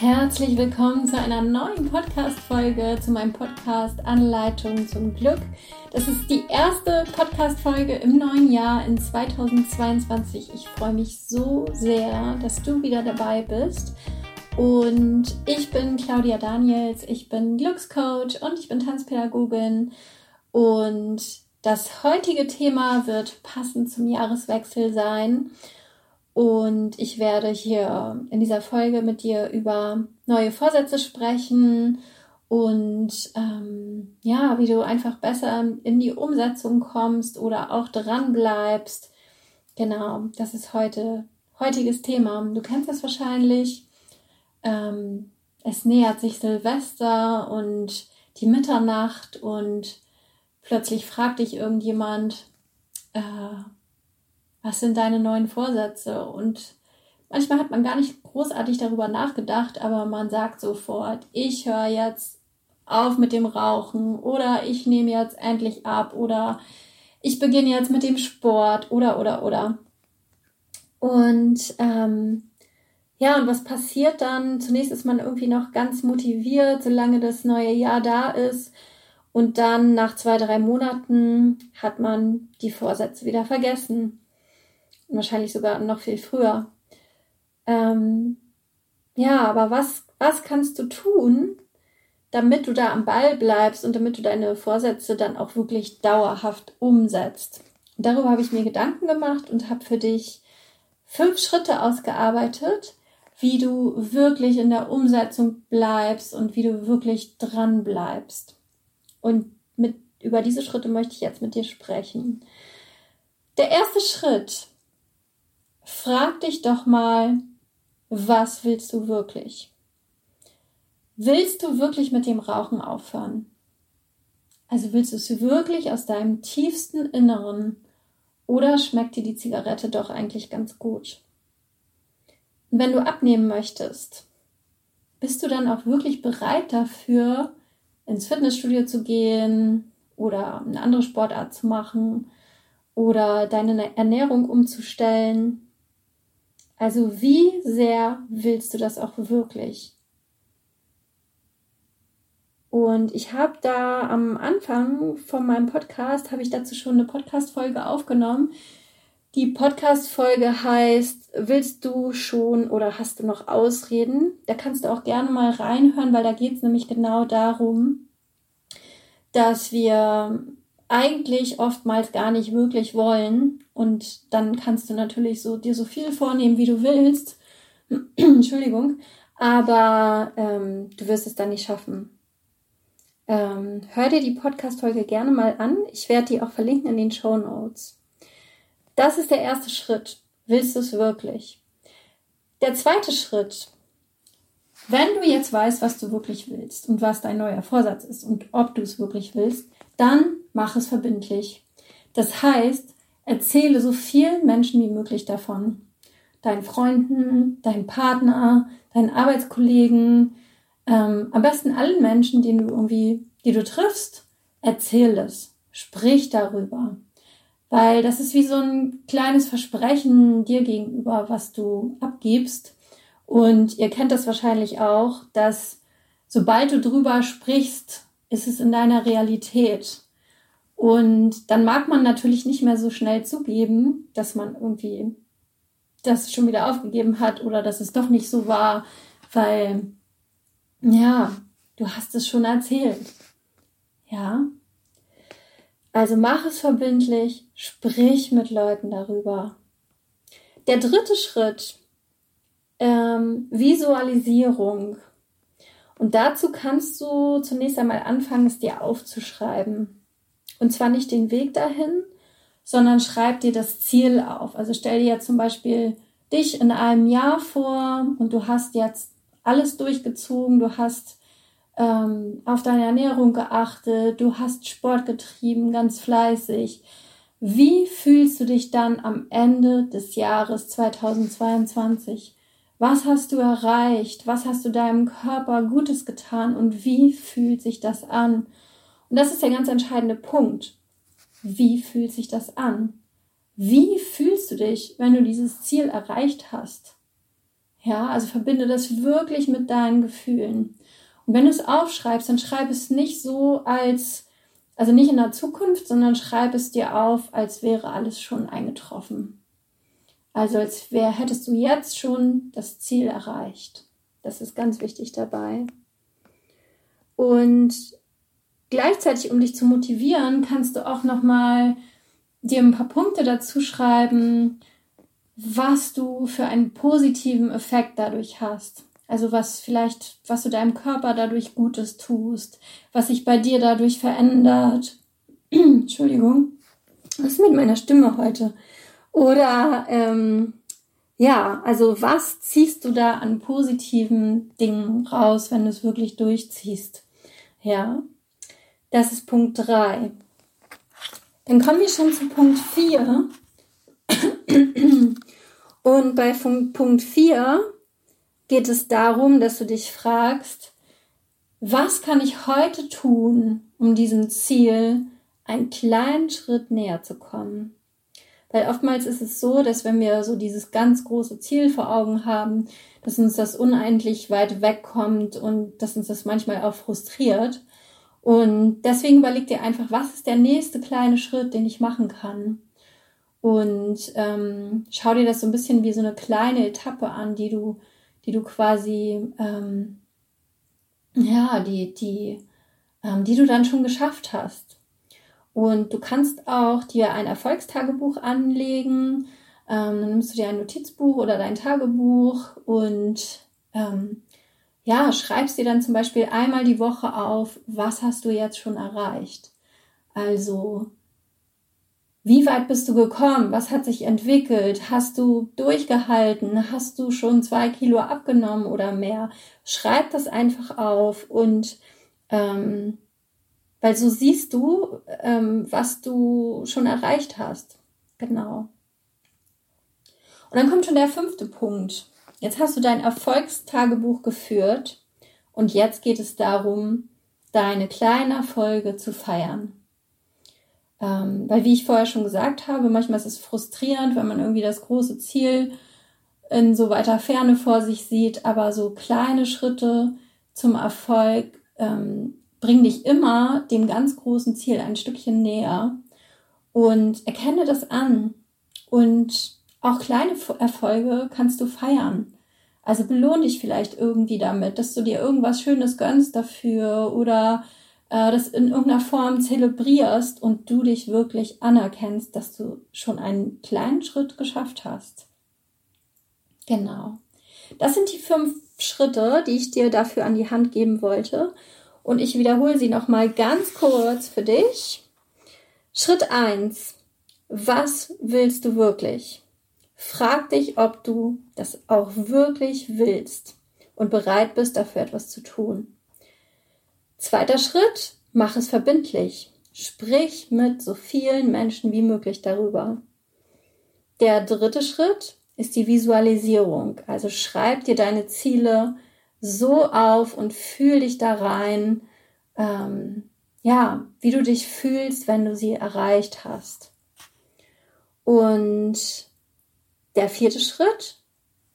Herzlich willkommen zu einer neuen Podcast-Folge, zu meinem Podcast Anleitung zum Glück. Das ist die erste Podcast-Folge im neuen Jahr in 2022. Ich freue mich so sehr, dass du wieder dabei bist. Und ich bin Claudia Daniels, ich bin Glückscoach und ich bin Tanzpädagogin. Und das heutige Thema wird passend zum Jahreswechsel sein. Und ich werde hier in dieser Folge mit dir über neue Vorsätze sprechen und ähm, ja, wie du einfach besser in die Umsetzung kommst oder auch dran bleibst. Genau, das ist heute heutiges Thema. Du kennst das wahrscheinlich. Ähm, es nähert sich Silvester und die Mitternacht und plötzlich fragt dich irgendjemand, äh, was sind deine neuen Vorsätze? Und manchmal hat man gar nicht großartig darüber nachgedacht, aber man sagt sofort, ich höre jetzt auf mit dem Rauchen oder ich nehme jetzt endlich ab oder ich beginne jetzt mit dem Sport oder oder oder. Und ähm, ja, und was passiert dann? Zunächst ist man irgendwie noch ganz motiviert, solange das neue Jahr da ist. Und dann nach zwei, drei Monaten hat man die Vorsätze wieder vergessen wahrscheinlich sogar noch viel früher. Ähm, ja, aber was, was kannst du tun, damit du da am Ball bleibst und damit du deine Vorsätze dann auch wirklich dauerhaft umsetzt? Darüber habe ich mir Gedanken gemacht und habe für dich fünf Schritte ausgearbeitet, wie du wirklich in der Umsetzung bleibst und wie du wirklich dran bleibst. Und mit, über diese Schritte möchte ich jetzt mit dir sprechen. Der erste Schritt frag dich doch mal, was willst du wirklich? Willst du wirklich mit dem Rauchen aufhören? Also willst du es wirklich aus deinem tiefsten Inneren oder schmeckt dir die Zigarette doch eigentlich ganz gut? Und wenn du abnehmen möchtest, bist du dann auch wirklich bereit dafür, ins Fitnessstudio zu gehen oder eine andere Sportart zu machen oder deine Ernährung umzustellen? Also wie sehr willst du das auch wirklich? Und ich habe da am Anfang von meinem Podcast, habe ich dazu schon eine Podcast-Folge aufgenommen. Die Podcast-Folge heißt, willst du schon oder hast du noch Ausreden? Da kannst du auch gerne mal reinhören, weil da geht es nämlich genau darum, dass wir eigentlich oftmals gar nicht wirklich wollen. Und dann kannst du natürlich so dir so viel vornehmen, wie du willst. Entschuldigung. Aber ähm, du wirst es dann nicht schaffen. Ähm, hör dir die Podcast-Folge gerne mal an. Ich werde die auch verlinken in den Show Notes. Das ist der erste Schritt. Willst du es wirklich? Der zweite Schritt. Wenn du jetzt weißt, was du wirklich willst und was dein neuer Vorsatz ist und ob du es wirklich willst, dann mach es verbindlich. Das heißt, erzähle so vielen Menschen wie möglich davon. Deinen Freunden, deinen Partner, deinen Arbeitskollegen, ähm, am besten allen Menschen, die du irgendwie, die du triffst, erzähl es. Sprich darüber. Weil das ist wie so ein kleines Versprechen dir gegenüber, was du abgibst. Und ihr kennt das wahrscheinlich auch, dass sobald du drüber sprichst, ist es in deiner Realität. Und dann mag man natürlich nicht mehr so schnell zugeben, dass man irgendwie das schon wieder aufgegeben hat oder dass es doch nicht so war, weil, ja, du hast es schon erzählt. Ja. Also mach es verbindlich, sprich mit Leuten darüber. Der dritte Schritt, ähm, Visualisierung. Und dazu kannst du zunächst einmal anfangen, es dir aufzuschreiben. Und zwar nicht den Weg dahin, sondern schreib dir das Ziel auf. Also stell dir jetzt zum Beispiel dich in einem Jahr vor und du hast jetzt alles durchgezogen, du hast ähm, auf deine Ernährung geachtet, du hast Sport getrieben, ganz fleißig. Wie fühlst du dich dann am Ende des Jahres 2022? Was hast du erreicht? Was hast du deinem Körper Gutes getan? Und wie fühlt sich das an? Und das ist der ganz entscheidende Punkt. Wie fühlt sich das an? Wie fühlst du dich, wenn du dieses Ziel erreicht hast? Ja, also verbinde das wirklich mit deinen Gefühlen. Und wenn du es aufschreibst, dann schreib es nicht so als, also nicht in der Zukunft, sondern schreib es dir auf, als wäre alles schon eingetroffen. Also als wäre, hättest du jetzt schon das Ziel erreicht. Das ist ganz wichtig dabei. Und gleichzeitig, um dich zu motivieren, kannst du auch nochmal dir ein paar Punkte dazu schreiben, was du für einen positiven Effekt dadurch hast. Also was vielleicht, was du deinem Körper dadurch Gutes tust, was sich bei dir dadurch verändert. Entschuldigung, was ist mit meiner Stimme heute? Oder ähm, ja, also was ziehst du da an positiven Dingen raus, wenn du es wirklich durchziehst? Ja, das ist Punkt 3. Dann kommen wir schon zu Punkt 4. Und bei Punkt 4 geht es darum, dass du dich fragst, was kann ich heute tun, um diesem Ziel einen kleinen Schritt näher zu kommen? Weil oftmals ist es so, dass wenn wir so dieses ganz große Ziel vor Augen haben, dass uns das unendlich weit wegkommt und dass uns das manchmal auch frustriert. Und deswegen überleg dir einfach, was ist der nächste kleine Schritt, den ich machen kann? Und ähm, schau dir das so ein bisschen wie so eine kleine Etappe an, die du, die du quasi, ähm, ja, die, die, ähm, die du dann schon geschafft hast. Und du kannst auch dir ein Erfolgstagebuch anlegen. Ähm, dann nimmst du dir ein Notizbuch oder dein Tagebuch und ähm, ja, schreibst dir dann zum Beispiel einmal die Woche auf, was hast du jetzt schon erreicht. Also wie weit bist du gekommen? Was hat sich entwickelt? Hast du durchgehalten? Hast du schon zwei Kilo abgenommen oder mehr? Schreib das einfach auf und ähm, weil so siehst du, ähm, was du schon erreicht hast. Genau. Und dann kommt schon der fünfte Punkt. Jetzt hast du dein Erfolgstagebuch geführt und jetzt geht es darum, deine kleinen Erfolge zu feiern. Ähm, weil, wie ich vorher schon gesagt habe, manchmal ist es frustrierend, wenn man irgendwie das große Ziel in so weiter Ferne vor sich sieht, aber so kleine Schritte zum Erfolg ähm, bringen dich immer dem ganz großen Ziel ein Stückchen näher und erkenne das an. Und auch kleine Erfolge kannst du feiern. Also belohn dich vielleicht irgendwie damit, dass du dir irgendwas Schönes gönnst dafür oder äh, das in irgendeiner Form zelebrierst und du dich wirklich anerkennst, dass du schon einen kleinen Schritt geschafft hast. Genau. Das sind die fünf Schritte, die ich dir dafür an die Hand geben wollte. Und ich wiederhole sie nochmal ganz kurz für dich. Schritt eins: Was willst du wirklich? Frag dich, ob du das auch wirklich willst und bereit bist, dafür etwas zu tun. Zweiter Schritt, mach es verbindlich. Sprich mit so vielen Menschen wie möglich darüber. Der dritte Schritt ist die Visualisierung. Also schreib dir deine Ziele so auf und fühl dich da rein, ähm, ja, wie du dich fühlst, wenn du sie erreicht hast. Und der vierte Schritt,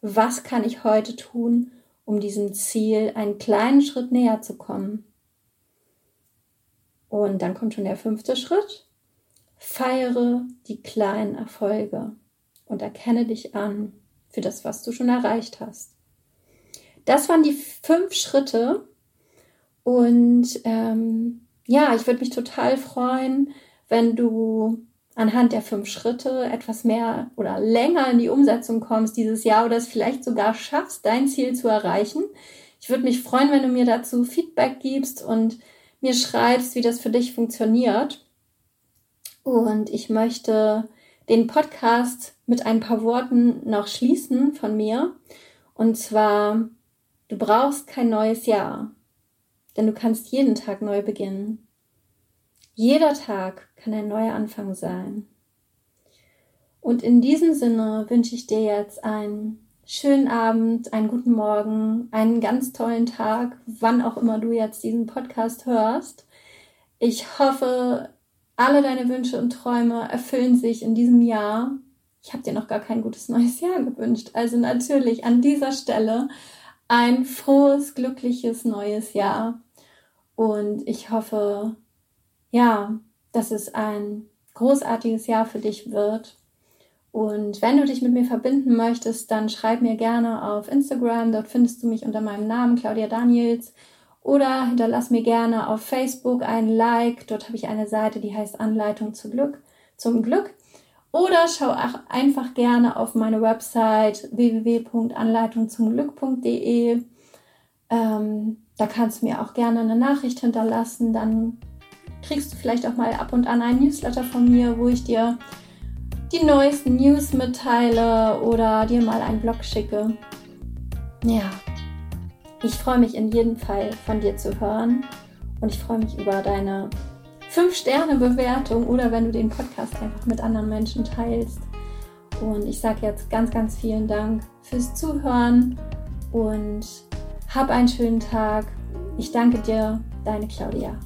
was kann ich heute tun, um diesem Ziel einen kleinen Schritt näher zu kommen? Und dann kommt schon der fünfte Schritt. Feiere die kleinen Erfolge und erkenne dich an für das, was du schon erreicht hast. Das waren die fünf Schritte. Und ähm, ja, ich würde mich total freuen, wenn du anhand der fünf Schritte etwas mehr oder länger in die Umsetzung kommst dieses Jahr oder es vielleicht sogar schaffst, dein Ziel zu erreichen. Ich würde mich freuen, wenn du mir dazu Feedback gibst und mir schreibst, wie das für dich funktioniert. Und ich möchte den Podcast mit ein paar Worten noch schließen von mir. Und zwar, du brauchst kein neues Jahr, denn du kannst jeden Tag neu beginnen. Jeder Tag kann ein neuer Anfang sein. Und in diesem Sinne wünsche ich dir jetzt einen schönen Abend, einen guten Morgen, einen ganz tollen Tag, wann auch immer du jetzt diesen Podcast hörst. Ich hoffe, alle deine Wünsche und Träume erfüllen sich in diesem Jahr. ich habe dir noch gar kein gutes neues Jahr gewünscht. Also natürlich an dieser Stelle ein frohes, glückliches neues Jahr. Und ich hoffe, ja, dass es ein großartiges Jahr für dich wird. Und wenn du dich mit mir verbinden möchtest, dann schreib mir gerne auf Instagram. Dort findest du mich unter meinem Namen Claudia Daniels. Oder hinterlass mir gerne auf Facebook ein Like. Dort habe ich eine Seite, die heißt Anleitung zu Glück, zum Glück. Oder schau einfach gerne auf meine Website www.anleitungzumglück.de. Ähm, da kannst du mir auch gerne eine Nachricht hinterlassen. Dann kriegst du vielleicht auch mal ab und an einen Newsletter von mir, wo ich dir die neuesten News mitteile oder dir mal einen Blog schicke. Ja, ich freue mich in jedem Fall von dir zu hören und ich freue mich über deine 5-Sterne-Bewertung oder wenn du den Podcast einfach mit anderen Menschen teilst. Und ich sage jetzt ganz, ganz vielen Dank fürs Zuhören und hab einen schönen Tag. Ich danke dir, deine Claudia.